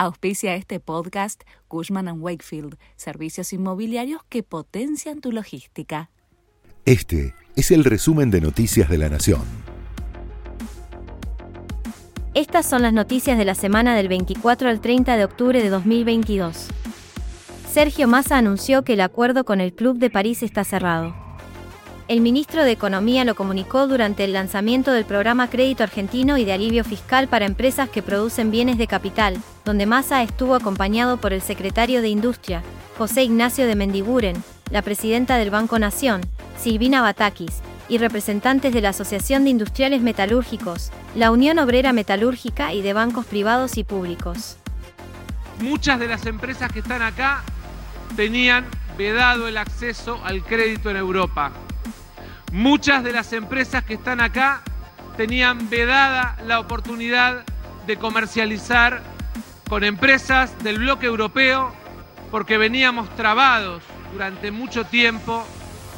Auspicia este podcast Cushman ⁇ Wakefield, servicios inmobiliarios que potencian tu logística. Este es el resumen de Noticias de la Nación. Estas son las noticias de la semana del 24 al 30 de octubre de 2022. Sergio Massa anunció que el acuerdo con el Club de París está cerrado. El ministro de Economía lo comunicó durante el lanzamiento del programa Crédito Argentino y de Alivio Fiscal para Empresas que Producen Bienes de Capital, donde Massa estuvo acompañado por el secretario de Industria, José Ignacio de Mendiguren, la presidenta del Banco Nación, Silvina Batakis, y representantes de la Asociación de Industriales Metalúrgicos, la Unión Obrera Metalúrgica y de bancos privados y públicos. Muchas de las empresas que están acá tenían vedado el acceso al crédito en Europa. Muchas de las empresas que están acá tenían vedada la oportunidad de comercializar con empresas del bloque europeo porque veníamos trabados durante mucho tiempo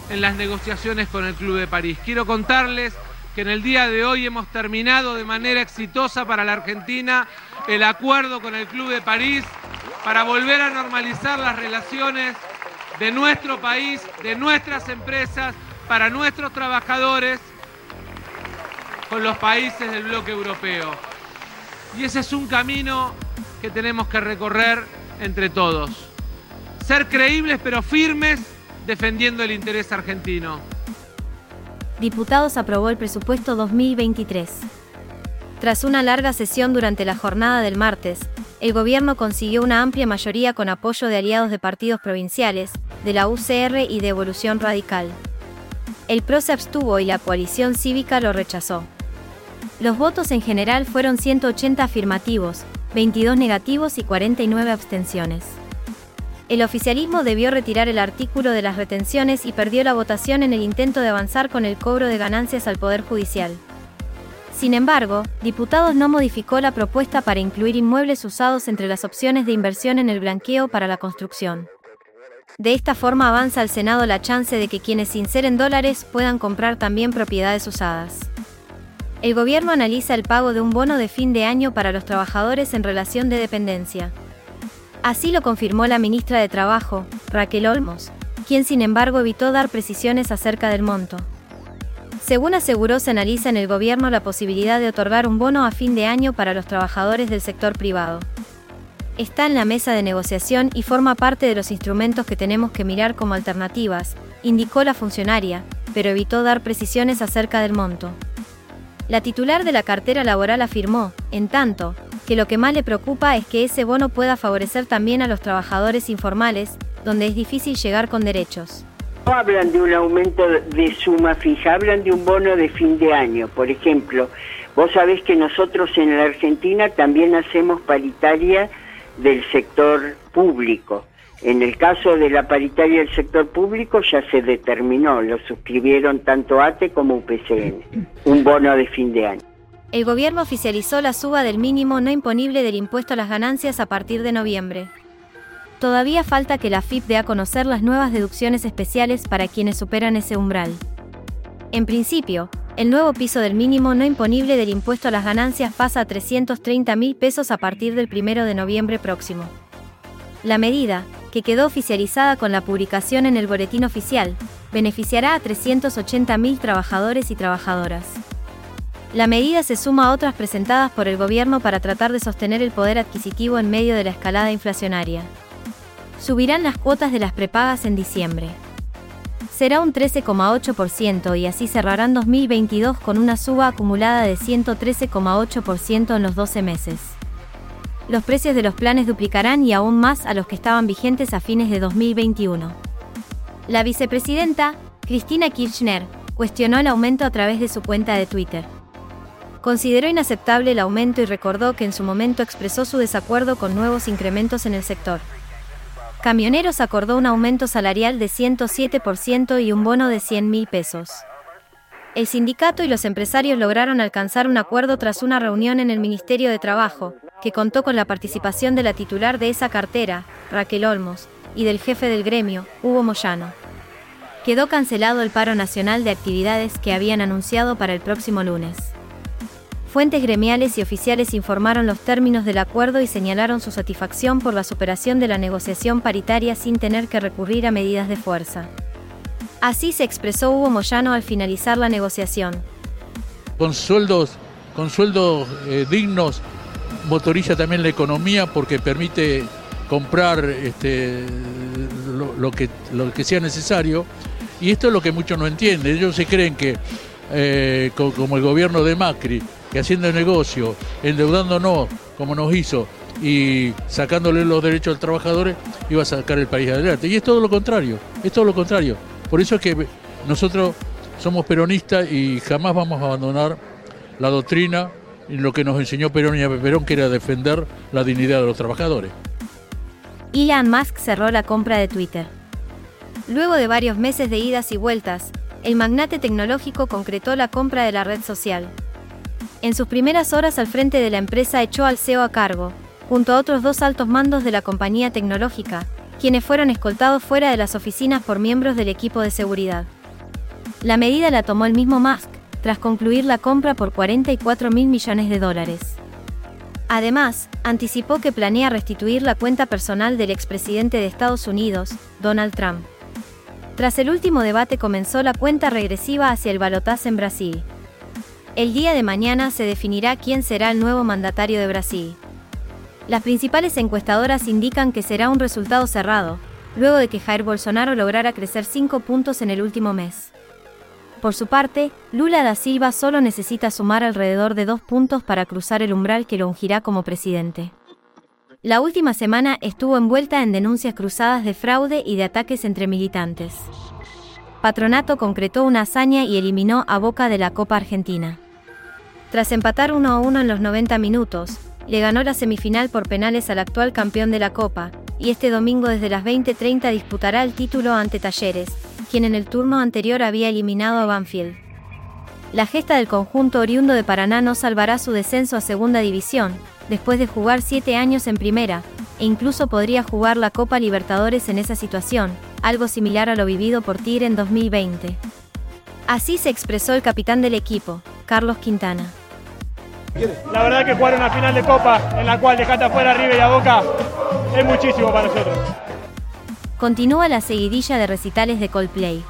en las negociaciones con el Club de París. Quiero contarles que en el día de hoy hemos terminado de manera exitosa para la Argentina el acuerdo con el Club de París para volver a normalizar las relaciones de nuestro país, de nuestras empresas, para nuestros trabajadores con los países del bloque europeo. Y ese es un camino que tenemos que recorrer entre todos. Ser creíbles pero firmes defendiendo el interés argentino. Diputados aprobó el presupuesto 2023. Tras una larga sesión durante la jornada del martes, el gobierno consiguió una amplia mayoría con apoyo de aliados de partidos provinciales, de la UCR y de Evolución Radical. El PRO se abstuvo y la coalición cívica lo rechazó. Los votos en general fueron 180 afirmativos, 22 negativos y 49 abstenciones. El oficialismo debió retirar el artículo de las retenciones y perdió la votación en el intento de avanzar con el cobro de ganancias al Poder Judicial. Sin embargo, diputados no modificó la propuesta para incluir inmuebles usados entre las opciones de inversión en el blanqueo para la construcción. De esta forma avanza al Senado la chance de que quienes inseren dólares puedan comprar también propiedades usadas. El gobierno analiza el pago de un bono de fin de año para los trabajadores en relación de dependencia. Así lo confirmó la ministra de Trabajo, Raquel Olmos, quien sin embargo evitó dar precisiones acerca del monto. Según aseguró, se analiza en el gobierno la posibilidad de otorgar un bono a fin de año para los trabajadores del sector privado está en la mesa de negociación y forma parte de los instrumentos que tenemos que mirar como alternativas, indicó la funcionaria, pero evitó dar precisiones acerca del monto. La titular de la cartera laboral afirmó, en tanto, que lo que más le preocupa es que ese bono pueda favorecer también a los trabajadores informales, donde es difícil llegar con derechos. No hablan de un aumento de suma fija, hablan de un bono de fin de año. Por ejemplo, vos sabés que nosotros en la Argentina también hacemos paritaria del sector público. En el caso de la paritaria del sector público ya se determinó, lo suscribieron tanto ATE como UPCN, un bono de fin de año. El gobierno oficializó la suba del mínimo no imponible del impuesto a las ganancias a partir de noviembre. Todavía falta que la FIP dé a conocer las nuevas deducciones especiales para quienes superan ese umbral. En principio, el nuevo piso del mínimo no imponible del impuesto a las ganancias pasa a 330 mil pesos a partir del 1 de noviembre próximo. La medida, que quedó oficializada con la publicación en el Boletín Oficial, beneficiará a 380 mil trabajadores y trabajadoras. La medida se suma a otras presentadas por el gobierno para tratar de sostener el poder adquisitivo en medio de la escalada inflacionaria. Subirán las cuotas de las prepagas en diciembre será un 13,8% y así cerrarán 2022 con una suba acumulada de 113,8% en los 12 meses. Los precios de los planes duplicarán y aún más a los que estaban vigentes a fines de 2021. La vicepresidenta, Cristina Kirchner, cuestionó el aumento a través de su cuenta de Twitter. Consideró inaceptable el aumento y recordó que en su momento expresó su desacuerdo con nuevos incrementos en el sector. Camioneros acordó un aumento salarial de 107% y un bono de 100 mil pesos. El sindicato y los empresarios lograron alcanzar un acuerdo tras una reunión en el Ministerio de Trabajo, que contó con la participación de la titular de esa cartera, Raquel Olmos, y del jefe del gremio, Hugo Moyano. Quedó cancelado el paro nacional de actividades que habían anunciado para el próximo lunes. Fuentes gremiales y oficiales informaron los términos del acuerdo y señalaron su satisfacción por la superación de la negociación paritaria sin tener que recurrir a medidas de fuerza. Así se expresó Hugo Moyano al finalizar la negociación. Con sueldos, con sueldos eh, dignos motoriza también la economía porque permite comprar este, lo, que, lo que sea necesario. Y esto es lo que muchos no entienden. Ellos se creen que, eh, como el gobierno de Macri, que haciendo negocio, endeudándonos como nos hizo y sacándole los derechos al trabajadores, iba a sacar el país adelante. Y es todo lo contrario, es todo lo contrario. Por eso es que nosotros somos peronistas y jamás vamos a abandonar la doctrina lo que nos enseñó Perón y Perón, que era defender la dignidad de los trabajadores. Elon Musk cerró la compra de Twitter. Luego de varios meses de idas y vueltas, el magnate tecnológico concretó la compra de la red social. En sus primeras horas al frente de la empresa echó al CEO a cargo, junto a otros dos altos mandos de la compañía tecnológica, quienes fueron escoltados fuera de las oficinas por miembros del equipo de seguridad. La medida la tomó el mismo Musk, tras concluir la compra por 44 mil millones de dólares. Además, anticipó que planea restituir la cuenta personal del expresidente de Estados Unidos, Donald Trump. Tras el último debate comenzó la cuenta regresiva hacia el balotaje en Brasil. El día de mañana se definirá quién será el nuevo mandatario de Brasil. Las principales encuestadoras indican que será un resultado cerrado, luego de que Jair Bolsonaro lograra crecer 5 puntos en el último mes. Por su parte, Lula da Silva solo necesita sumar alrededor de dos puntos para cruzar el umbral que lo ungirá como presidente. La última semana estuvo envuelta en denuncias cruzadas de fraude y de ataques entre militantes. Patronato concretó una hazaña y eliminó a Boca de la Copa Argentina. Tras empatar 1 a 1 en los 90 minutos, le ganó la semifinal por penales al actual campeón de la Copa, y este domingo desde las 20:30 disputará el título ante Talleres, quien en el turno anterior había eliminado a Banfield. La gesta del conjunto oriundo de Paraná no salvará su descenso a Segunda División, después de jugar siete años en Primera, e incluso podría jugar la Copa Libertadores en esa situación, algo similar a lo vivido por Tigre en 2020. Así se expresó el capitán del equipo, Carlos Quintana. La verdad que jugar una final de Copa en la cual dejaste afuera a y a Boca es muchísimo para nosotros. Continúa la seguidilla de recitales de Coldplay.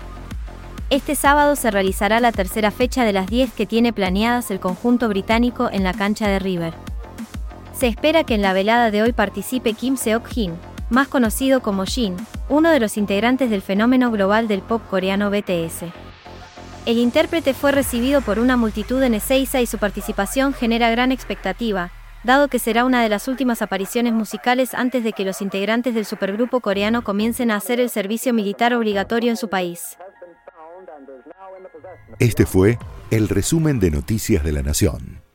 Este sábado se realizará la tercera fecha de las 10 que tiene planeadas el conjunto británico en la cancha de River. Se espera que en la velada de hoy participe Kim Seok-jin, más conocido como Jin, uno de los integrantes del fenómeno global del pop coreano BTS. El intérprete fue recibido por una multitud en Ezeiza y su participación genera gran expectativa, dado que será una de las últimas apariciones musicales antes de que los integrantes del supergrupo coreano comiencen a hacer el servicio militar obligatorio en su país. Este fue el resumen de Noticias de la Nación.